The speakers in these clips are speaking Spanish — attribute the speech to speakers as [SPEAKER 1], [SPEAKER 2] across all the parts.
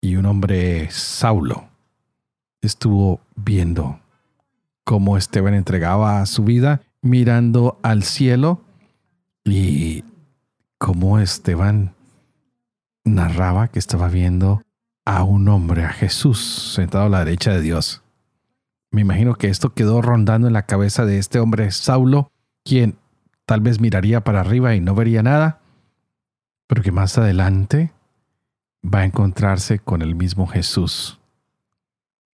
[SPEAKER 1] y un hombre Saulo estuvo viendo cómo Esteban entregaba su vida mirando al cielo y cómo Esteban narraba que estaba viendo a un hombre, a Jesús, sentado a la derecha de Dios. Me imagino que esto quedó rondando en la cabeza de este hombre Saulo, quien tal vez miraría para arriba y no vería nada, pero que más adelante va a encontrarse con el mismo Jesús.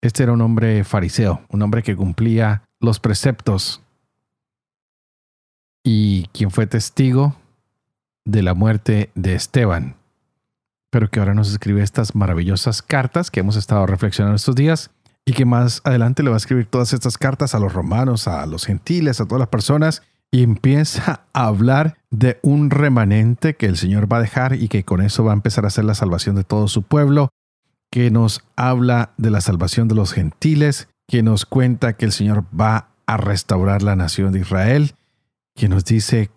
[SPEAKER 1] Este era un hombre fariseo, un hombre que cumplía los preceptos y quien fue testigo de la muerte de Esteban, pero que ahora nos escribe estas maravillosas cartas que hemos estado reflexionando estos días y que más adelante le va a escribir todas estas cartas a los romanos, a los gentiles, a todas las personas y empieza a hablar de un remanente que el Señor va a dejar y que con eso va a empezar a hacer la salvación de todo su pueblo, que nos habla de la salvación de los gentiles, que nos cuenta que el Señor va a restaurar la nación de Israel, que nos dice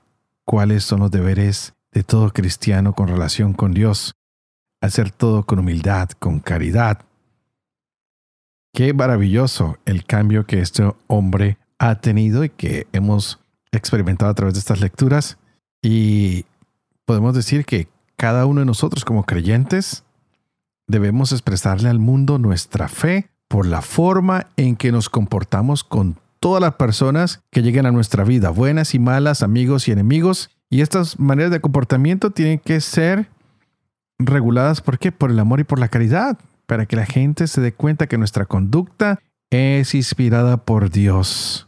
[SPEAKER 1] cuáles son los deberes de todo cristiano con relación con Dios, hacer todo con humildad, con caridad. Qué maravilloso el cambio que este hombre ha tenido y que hemos experimentado a través de estas lecturas y podemos decir que cada uno de nosotros como creyentes debemos expresarle al mundo nuestra fe por la forma en que nos comportamos con todas las personas que lleguen a nuestra vida, buenas y malas, amigos y enemigos. Y estas maneras de comportamiento tienen que ser reguladas ¿por qué? Por el amor y por la caridad, para que la gente se dé cuenta que nuestra conducta es inspirada por Dios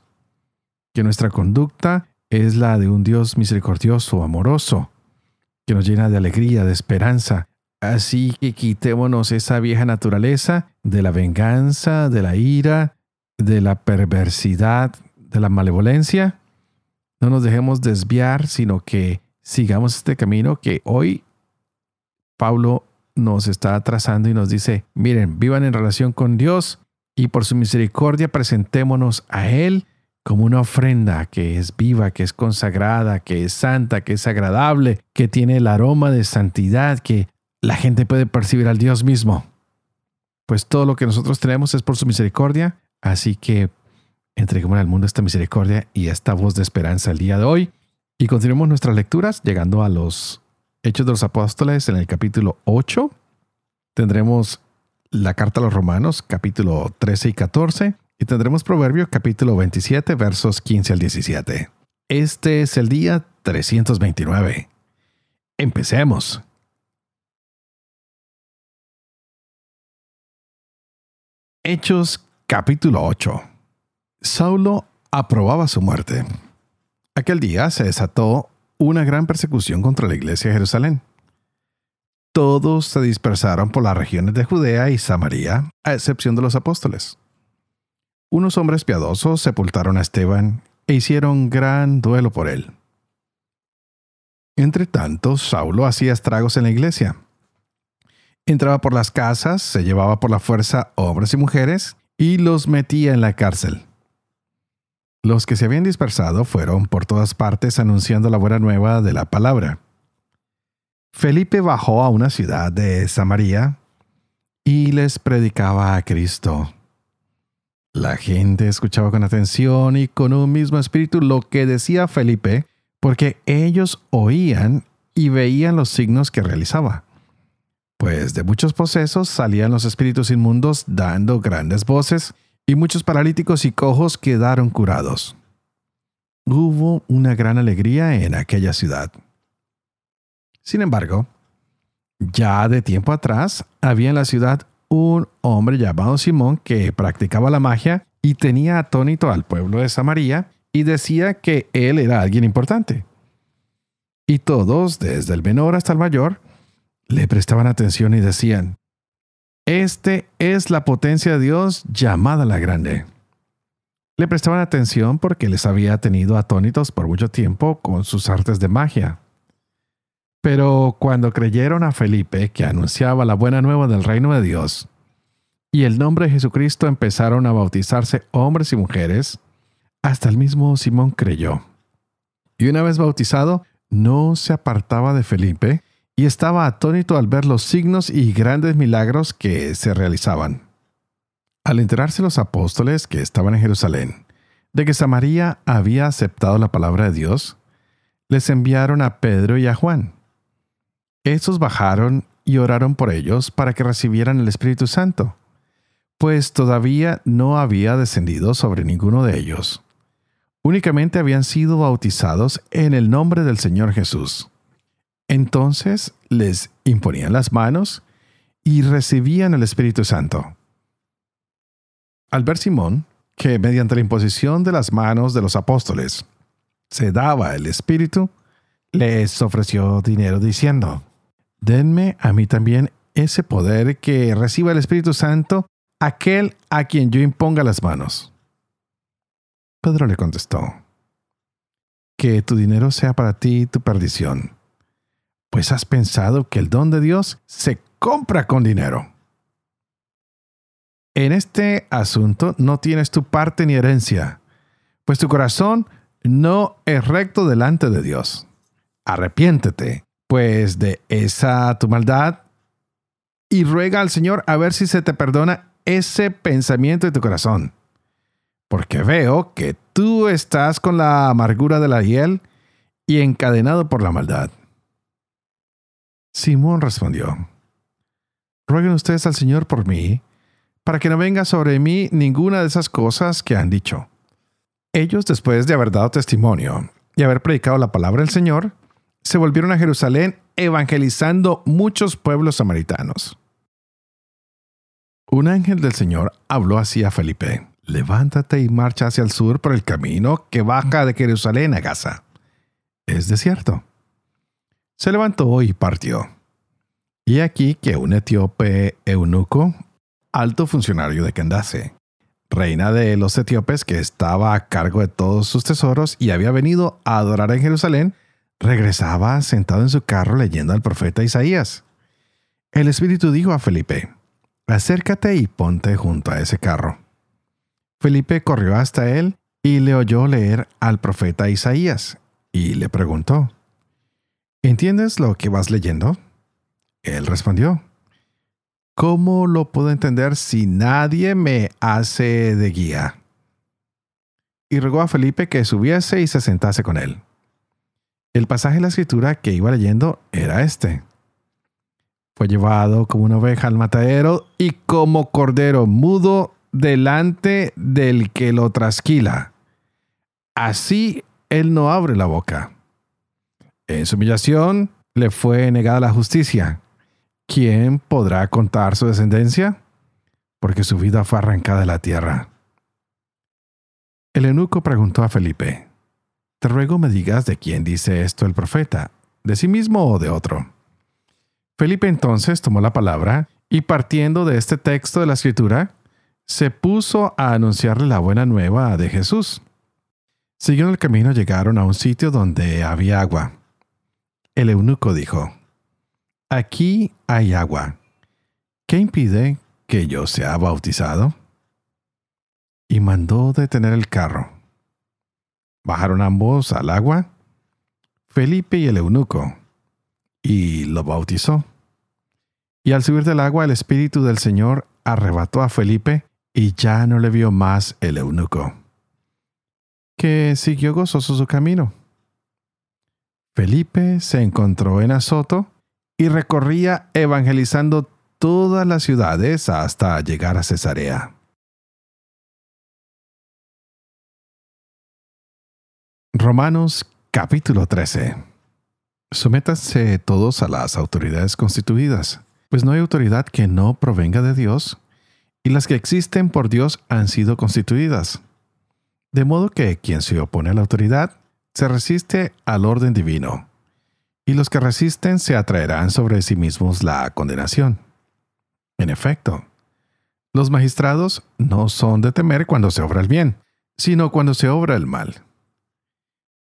[SPEAKER 1] que nuestra conducta es la de un Dios misericordioso, amoroso, que nos llena de alegría, de esperanza. Así que quitémonos esa vieja naturaleza de la venganza, de la ira, de la perversidad, de la malevolencia. No nos dejemos desviar, sino que sigamos este camino que hoy Pablo nos está trazando y nos dice, miren, vivan en relación con Dios y por su misericordia presentémonos a Él como una ofrenda que es viva, que es consagrada, que es santa, que es agradable, que tiene el aroma de santidad, que la gente puede percibir al Dios mismo. Pues todo lo que nosotros tenemos es por su misericordia, así que entreguemos al mundo esta misericordia y esta voz de esperanza el día de hoy. Y continuemos nuestras lecturas llegando a los Hechos de los Apóstoles en el capítulo 8. Tendremos la carta a los Romanos, capítulo 13 y 14 y tendremos Proverbios capítulo 27 versos 15 al 17. Este es el día 329. Empecemos. Hechos capítulo 8. Saulo aprobaba su muerte. Aquel día se desató una gran persecución contra la iglesia de Jerusalén. Todos se dispersaron por las regiones de Judea y Samaria, a excepción de los apóstoles unos hombres piadosos sepultaron a Esteban e hicieron gran duelo por él. Entre tanto, Saulo hacía estragos en la iglesia. Entraba por las casas, se llevaba por la fuerza hombres y mujeres y los metía en la cárcel. Los que se habían dispersado fueron por todas partes anunciando la buena nueva de la palabra. Felipe bajó a una ciudad de Samaria y les predicaba a Cristo. La gente escuchaba con atención y con un mismo espíritu lo que decía Felipe, porque ellos oían y veían los signos que realizaba. Pues de muchos posesos salían los espíritus inmundos dando grandes voces, y muchos paralíticos y cojos quedaron curados. Hubo una gran alegría en aquella ciudad. Sin embargo, ya de tiempo atrás había en la ciudad un hombre llamado Simón que practicaba la magia y tenía atónito al pueblo de Samaria y decía que él era alguien importante. Y todos, desde el menor hasta el mayor, le prestaban atención y decían, Este es la potencia de Dios llamada la grande. Le prestaban atención porque les había tenido atónitos por mucho tiempo con sus artes de magia. Pero cuando creyeron a Felipe que anunciaba la buena nueva del reino de Dios, y el nombre de Jesucristo empezaron a bautizarse hombres y mujeres, hasta el mismo Simón creyó. Y una vez bautizado, no se apartaba de Felipe y estaba atónito al ver los signos y grandes milagros que se realizaban. Al enterarse los apóstoles que estaban en Jerusalén de que Samaria había aceptado la palabra de Dios, les enviaron a Pedro y a Juan. Estos bajaron y oraron por ellos para que recibieran el Espíritu Santo, pues todavía no había descendido sobre ninguno de ellos. Únicamente habían sido bautizados en el nombre del Señor Jesús. Entonces les imponían las manos y recibían el Espíritu Santo. Al ver Simón, que mediante la imposición de las manos de los apóstoles se daba el Espíritu, les ofreció dinero diciendo, Denme a mí también ese poder que reciba el Espíritu Santo aquel a quien yo imponga las manos. Pedro le contestó, Que tu dinero sea para ti tu perdición, pues has pensado que el don de Dios se compra con dinero. En este asunto no tienes tu parte ni herencia, pues tu corazón no es recto delante de Dios. Arrepiéntete, pues, de esa tu maldad y ruega al Señor a ver si se te perdona ese pensamiento de tu corazón. Porque veo que tú estás con la amargura de la hiel y encadenado por la maldad. Simón respondió, Rueguen ustedes al Señor por mí, para que no venga sobre mí ninguna de esas cosas que han dicho. Ellos, después de haber dado testimonio y haber predicado la palabra del Señor, se volvieron a Jerusalén evangelizando muchos pueblos samaritanos. Un ángel del Señor habló así a Felipe, levántate y marcha hacia el sur por el camino que baja de Jerusalén a Gaza. Es desierto. Se levantó y partió. Y aquí que un etíope eunuco alto funcionario de Candace, reina de los etíopes que estaba a cargo de todos sus tesoros y había venido a adorar en Jerusalén, regresaba sentado en su carro leyendo al profeta Isaías. El Espíritu dijo a Felipe, acércate y ponte junto a ese carro. Felipe corrió hasta él y le oyó leer al profeta Isaías y le preguntó, ¿Entiendes lo que vas leyendo? Él respondió, ¿Cómo lo puedo entender si nadie me hace de guía? Y rogó a Felipe que subiese y se sentase con él. El pasaje de la escritura que iba leyendo era este. Fue llevado como una oveja al matadero y como cordero mudo delante del que lo trasquila. Así él no abre la boca. En su humillación le fue negada la justicia ¿quién podrá contar su descendencia? Porque su vida fue arrancada de la tierra. El eunuco preguntó a Felipe, Te ruego me digas de quién dice esto el profeta, de sí mismo o de otro. Felipe entonces tomó la palabra y partiendo de este texto de la escritura, se puso a anunciarle la buena nueva de Jesús. Siguiendo el camino llegaron a un sitio donde había agua. El eunuco dijo, Aquí hay agua. ¿Qué impide que yo sea bautizado? Y mandó detener el carro. Bajaron ambos al agua, Felipe y el eunuco, y lo bautizó. Y al subir del agua el Espíritu del Señor arrebató a Felipe y ya no le vio más el eunuco, que siguió gozoso su camino. Felipe se encontró en Azoto, y recorría evangelizando todas las ciudades hasta llegar a Cesarea. Romanos capítulo 13 Sométanse todos a las autoridades constituidas, pues no hay autoridad que no provenga de Dios, y las que existen por Dios han sido constituidas. De modo que quien se opone a la autoridad se resiste al orden divino y los que resisten se atraerán sobre sí mismos la condenación. En efecto, los magistrados no son de temer cuando se obra el bien, sino cuando se obra el mal.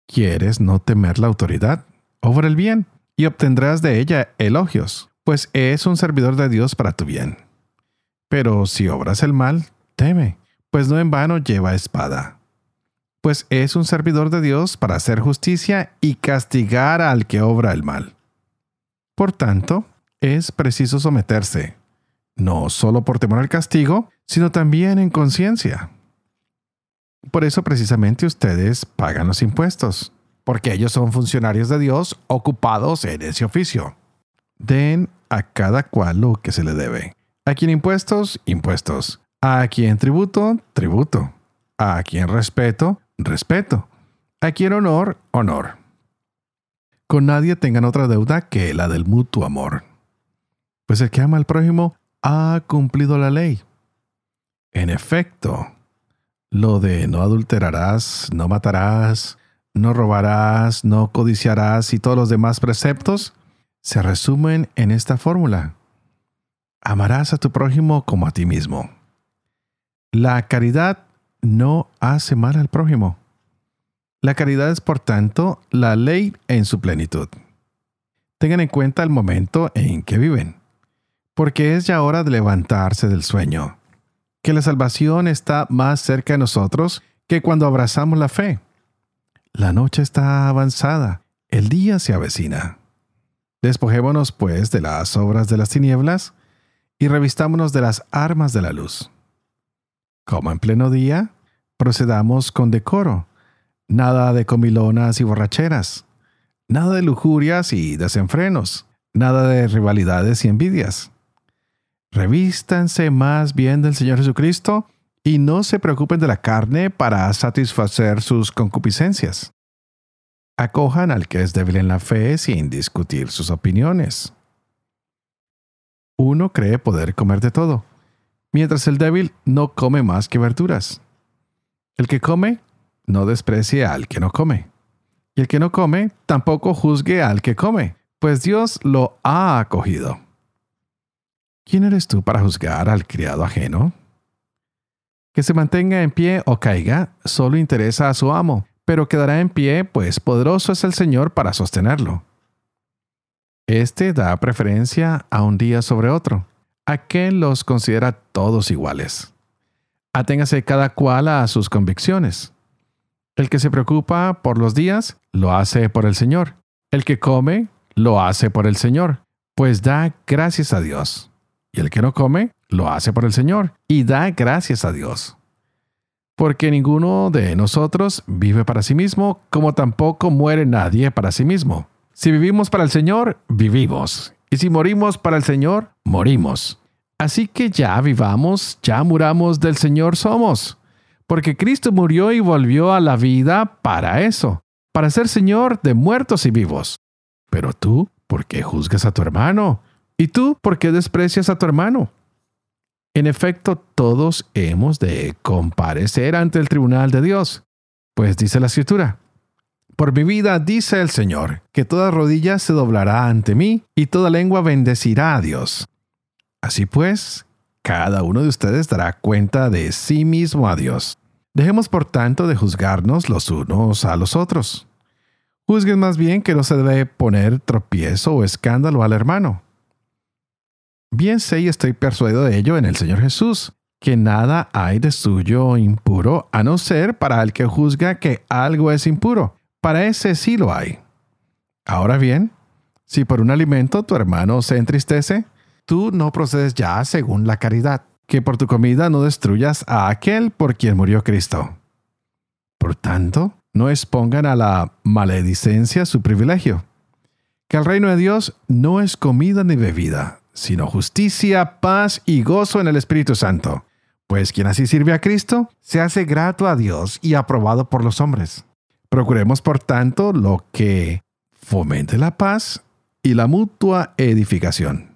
[SPEAKER 1] ¿Quieres no temer la autoridad? Obra el bien y obtendrás de ella elogios, pues es un servidor de Dios para tu bien. Pero si obras el mal, teme, pues no en vano lleva espada. Pues es un servidor de Dios para hacer justicia y castigar al que obra el mal. Por tanto, es preciso someterse, no solo por temor al castigo, sino también en conciencia. Por eso precisamente ustedes pagan los impuestos, porque ellos son funcionarios de Dios ocupados en ese oficio. Den a cada cual lo que se le debe. A quien impuestos, impuestos. A quien tributo, tributo. A quien respeto, respeto. A quien honor, honor. Con nadie tengan otra deuda que la del mutuo amor. Pues el que ama al prójimo ha cumplido la ley. En efecto, lo de no adulterarás, no matarás, no robarás, no codiciarás y todos los demás preceptos se resumen en esta fórmula. Amarás a tu prójimo como a ti mismo. La caridad no hace mal al prójimo. La caridad es, por tanto, la ley en su plenitud. Tengan en cuenta el momento en que viven, porque es ya hora de levantarse del sueño, que la salvación está más cerca de nosotros que cuando abrazamos la fe. La noche está avanzada, el día se avecina. Despojémonos, pues, de las obras de las tinieblas y revistámonos de las armas de la luz. Como en pleno día, procedamos con decoro Nada de comilonas y borracheras. Nada de lujurias y desenfrenos. Nada de rivalidades y envidias. Revístanse más bien del Señor Jesucristo y no se preocupen de la carne para satisfacer sus concupiscencias. Acojan al que es débil en la fe sin discutir sus opiniones. Uno cree poder comer de todo, mientras el débil no come más que verduras. El que come no desprecie al que no come. Y el que no come, tampoco juzgue al que come, pues Dios lo ha acogido. ¿Quién eres tú para juzgar al criado ajeno? Que se mantenga en pie o caiga, solo interesa a su amo, pero quedará en pie, pues poderoso es el Señor para sostenerlo. Este da preferencia a un día sobre otro. Aquel los considera todos iguales. Aténgase cada cual a sus convicciones. El que se preocupa por los días, lo hace por el Señor. El que come, lo hace por el Señor, pues da gracias a Dios. Y el que no come, lo hace por el Señor, y da gracias a Dios. Porque ninguno de nosotros vive para sí mismo, como tampoco muere nadie para sí mismo. Si vivimos para el Señor, vivimos. Y si morimos para el Señor, morimos. Así que ya vivamos, ya muramos del Señor somos porque Cristo murió y volvió a la vida para eso, para ser Señor de muertos y vivos. Pero tú, ¿por qué juzgas a tu hermano? ¿Y tú, por qué desprecias a tu hermano? En efecto, todos hemos de comparecer ante el tribunal de Dios. Pues dice la escritura, por mi vida dice el Señor, que toda rodilla se doblará ante mí y toda lengua bendecirá a Dios. Así pues, cada uno de ustedes dará cuenta de sí mismo a Dios. Dejemos por tanto de juzgarnos los unos a los otros. Juzguen más bien que no se debe poner tropiezo o escándalo al hermano. Bien sé y estoy persuadido de ello en el Señor Jesús, que nada hay de suyo impuro, a no ser para el que juzga que algo es impuro. Para ese sí lo hay. Ahora bien, si por un alimento tu hermano se entristece, tú no procedes ya según la caridad, que por tu comida no destruyas a aquel por quien murió Cristo. Por tanto, no expongan a la maledicencia su privilegio, que el reino de Dios no es comida ni bebida, sino justicia, paz y gozo en el Espíritu Santo. Pues quien así sirve a Cristo, se hace grato a Dios y aprobado por los hombres. Procuremos, por tanto, lo que fomente la paz y la mutua edificación.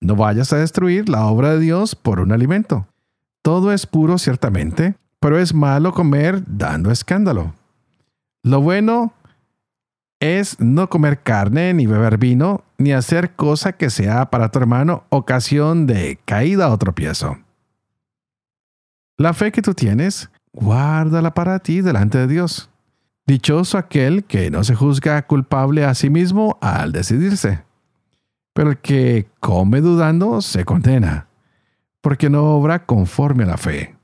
[SPEAKER 1] No vayas a destruir la obra de Dios por un alimento. Todo es puro ciertamente, pero es malo comer dando escándalo. Lo bueno es no comer carne, ni beber vino, ni hacer cosa que sea para tu hermano ocasión de caída o tropiezo. La fe que tú tienes, guárdala para ti delante de Dios. Dichoso aquel que no se juzga culpable a sí mismo al decidirse. Pero el que come dudando se condena, porque no obra conforme a la fe.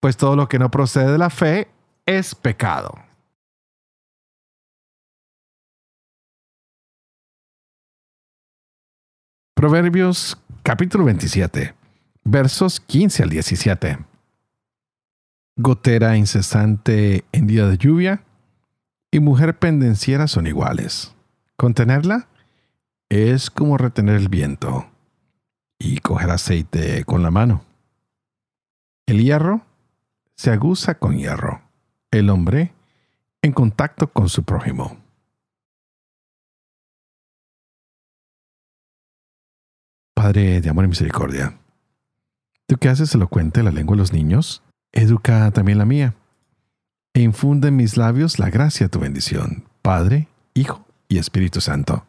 [SPEAKER 1] Pues todo lo que no procede de la fe es pecado. Proverbios capítulo 27, versos 15 al 17. Gotera incesante en día de lluvia y mujer pendenciera son iguales. Contenerla es como retener el viento y coger aceite con la mano. El hierro se aguza con hierro. El hombre en contacto con su prójimo. Padre de amor y misericordia, tú que haces elocuente la lengua de los niños, educa también la mía, e infunde en mis labios la gracia de tu bendición, Padre, Hijo y Espíritu Santo.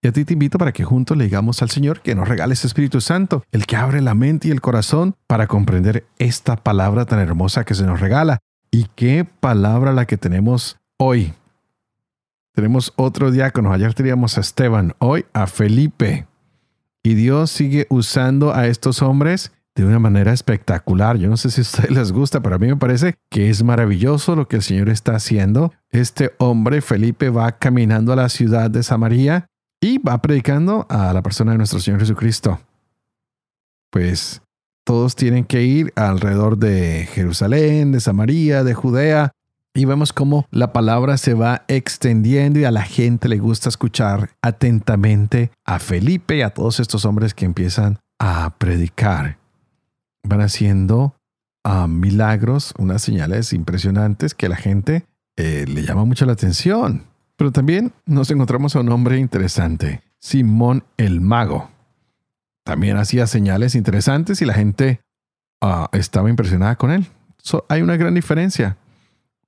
[SPEAKER 1] Y a ti te invito para que juntos le digamos al Señor que nos regale ese Espíritu Santo, el que abre la mente y el corazón para comprender esta palabra tan hermosa que se nos regala. Y qué palabra la que tenemos hoy. Tenemos otro diácono. Ayer teníamos a Esteban, hoy a Felipe. Y Dios sigue usando a estos hombres de una manera espectacular. Yo no sé si a ustedes les gusta, pero a mí me parece que es maravilloso lo que el Señor está haciendo. Este hombre, Felipe, va caminando a la ciudad de Samaria y va predicando a la persona de nuestro Señor Jesucristo. Pues todos tienen que ir alrededor de Jerusalén, de Samaria, de Judea, y vemos cómo la palabra se va extendiendo y a la gente le gusta escuchar atentamente a Felipe y a todos estos hombres que empiezan a predicar van haciendo ah, milagros, unas señales impresionantes que la gente eh, le llama mucho la atención. Pero también nos encontramos a un hombre interesante, Simón el Mago. También hacía señales interesantes y la gente ah, estaba impresionada con él. hay una gran diferencia.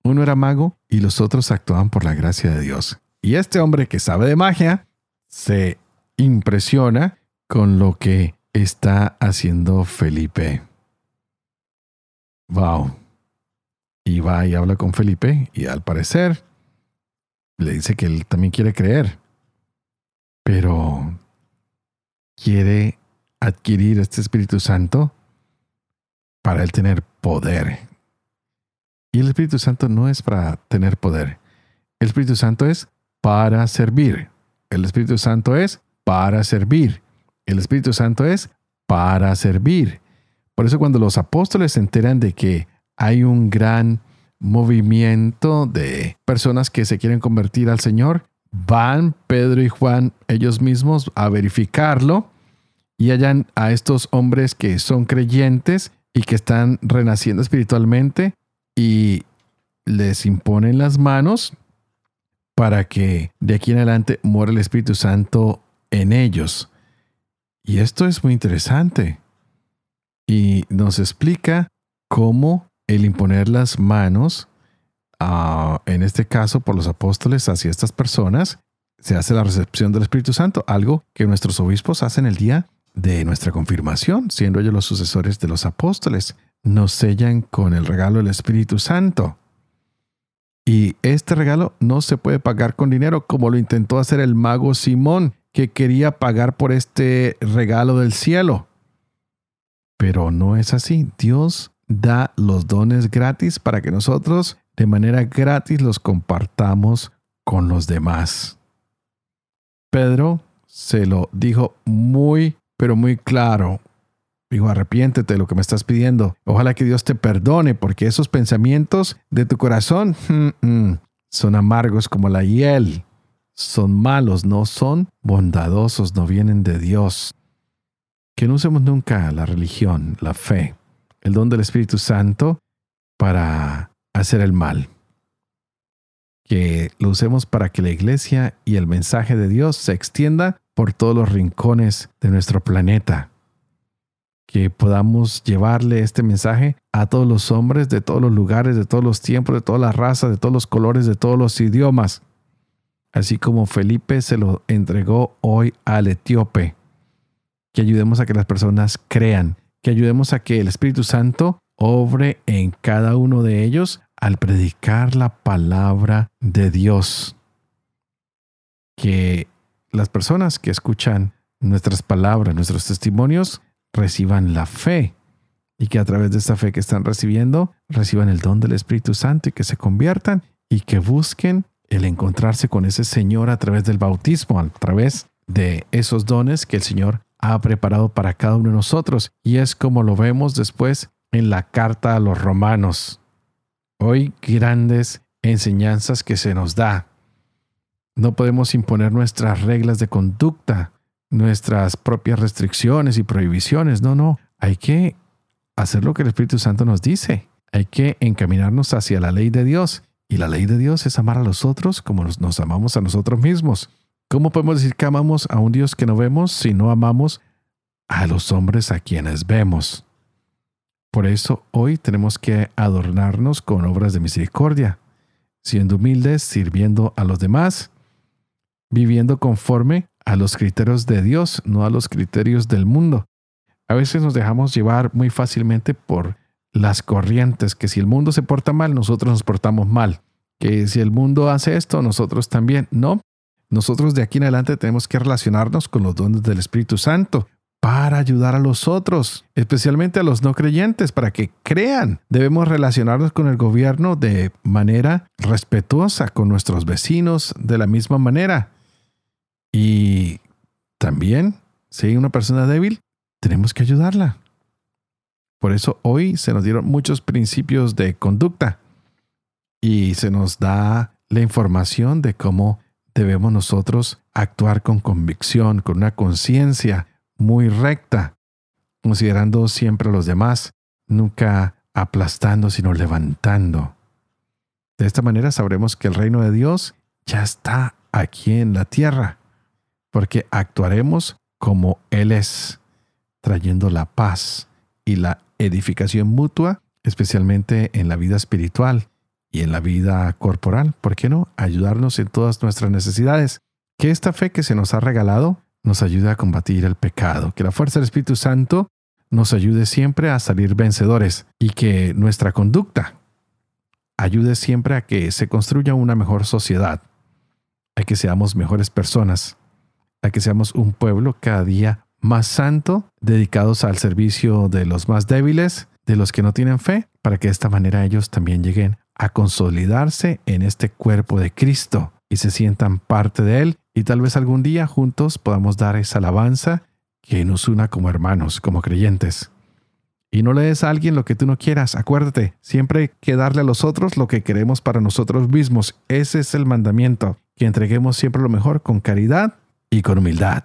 [SPEAKER 1] Uno era mago y los otros actuaban por la gracia de Dios. Y este hombre que sabe de magia se impresiona con lo que está haciendo Felipe. Wow. Y va y habla con Felipe y al parecer le dice que él también quiere creer, pero quiere adquirir este Espíritu Santo para él tener poder. Y el Espíritu Santo no es para tener poder. El Espíritu Santo es para servir. El Espíritu Santo es para servir. El Espíritu Santo es para servir. Por eso cuando los apóstoles se enteran de que hay un gran movimiento de personas que se quieren convertir al Señor, van Pedro y Juan ellos mismos a verificarlo y hallan a estos hombres que son creyentes y que están renaciendo espiritualmente y les imponen las manos para que de aquí en adelante muera el Espíritu Santo en ellos. Y esto es muy interesante. Y nos explica cómo el imponer las manos, ah, en este caso por los apóstoles hacia estas personas, se hace la recepción del Espíritu Santo, algo que nuestros obispos hacen el día de nuestra confirmación, siendo ellos los sucesores de los apóstoles. Nos sellan con el regalo del Espíritu Santo. Y este regalo no se puede pagar con dinero como lo intentó hacer el mago Simón, que quería pagar por este regalo del cielo. Pero no es así. Dios da los dones gratis para que nosotros de manera gratis los compartamos con los demás. Pedro se lo dijo muy, pero muy claro. Dijo, arrepiéntete de lo que me estás pidiendo. Ojalá que Dios te perdone porque esos pensamientos de tu corazón mm, mm, son amargos como la hiel son malos, no son bondadosos, no vienen de Dios. Que no usemos nunca la religión, la fe, el don del Espíritu Santo para hacer el mal. Que lo usemos para que la iglesia y el mensaje de Dios se extienda por todos los rincones de nuestro planeta. Que podamos llevarle este mensaje a todos los hombres de todos los lugares, de todos los tiempos, de todas las razas, de todos los colores, de todos los idiomas así como Felipe se lo entregó hoy al etíope. Que ayudemos a que las personas crean, que ayudemos a que el Espíritu Santo obre en cada uno de ellos al predicar la palabra de Dios. Que las personas que escuchan nuestras palabras, nuestros testimonios, reciban la fe y que a través de esta fe que están recibiendo, reciban el don del Espíritu Santo y que se conviertan y que busquen el encontrarse con ese Señor a través del bautismo, a través de esos dones que el Señor ha preparado para cada uno de nosotros. Y es como lo vemos después en la carta a los romanos. Hoy grandes enseñanzas que se nos da. No podemos imponer nuestras reglas de conducta, nuestras propias restricciones y prohibiciones. No, no. Hay que hacer lo que el Espíritu Santo nos dice. Hay que encaminarnos hacia la ley de Dios. Y la ley de Dios es amar a los otros como nos, amamos a nosotros mismos. ¿Cómo podemos decir que amamos a un Dios que no vemos si no amamos a los hombres a quienes vemos? Por eso hoy tenemos que adornarnos con obras de misericordia, siendo humildes, sirviendo a los demás, viviendo conforme a los criterios de Dios, no a los criterios del mundo. A veces nos dejamos llevar muy fácilmente por las corrientes, que si el mundo se porta mal, nosotros nos portamos mal, que si el mundo hace esto, nosotros también. No, nosotros de aquí en adelante tenemos que relacionarnos con los dones del Espíritu Santo para ayudar a los otros, especialmente a los no creyentes, para que crean. Debemos relacionarnos con el gobierno de manera respetuosa, con nuestros vecinos de la misma manera. Y también, si hay una persona débil, tenemos que ayudarla. Por eso hoy se nos dieron muchos principios de conducta y se nos da la información de cómo debemos nosotros actuar con convicción, con una conciencia muy recta, considerando siempre a los demás, nunca aplastando, sino levantando. De esta manera sabremos que el reino de Dios ya está aquí en la tierra, porque actuaremos como Él es trayendo la paz y la edificación mutua, especialmente en la vida espiritual y en la vida corporal. ¿Por qué no? Ayudarnos en todas nuestras necesidades. Que esta fe que se nos ha regalado nos ayude a combatir el pecado. Que la fuerza del Espíritu Santo nos ayude siempre a salir vencedores y que nuestra conducta ayude siempre a que se construya una mejor sociedad, a que seamos mejores personas, a que seamos un pueblo cada día más santo, dedicados al servicio de los más débiles, de los que no tienen fe, para que de esta manera ellos también lleguen a consolidarse en este cuerpo de Cristo y se sientan parte de Él y tal vez algún día juntos podamos dar esa alabanza que nos una como hermanos, como creyentes. Y no le des a alguien lo que tú no quieras. Acuérdate, siempre hay que darle a los otros lo que queremos para nosotros mismos. Ese es el mandamiento, que entreguemos siempre lo mejor con caridad y con humildad.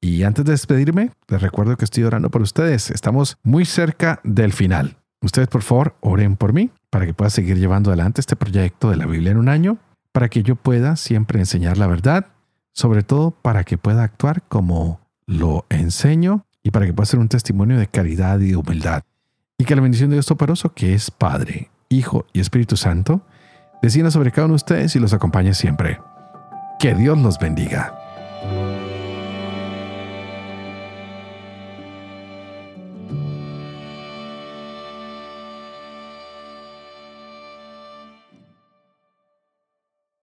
[SPEAKER 1] Y antes de despedirme, les recuerdo que estoy orando por ustedes. Estamos muy cerca del final. Ustedes, por favor, oren por mí para que pueda seguir llevando adelante este proyecto de la Biblia en un año, para que yo pueda siempre enseñar la verdad, sobre todo para que pueda actuar como lo enseño y para que pueda ser un testimonio de caridad y de humildad. Y que la bendición de Dios Toporoso, que es Padre, Hijo y Espíritu Santo, descienda sobre cada uno de ustedes y los acompañe siempre. Que Dios los bendiga.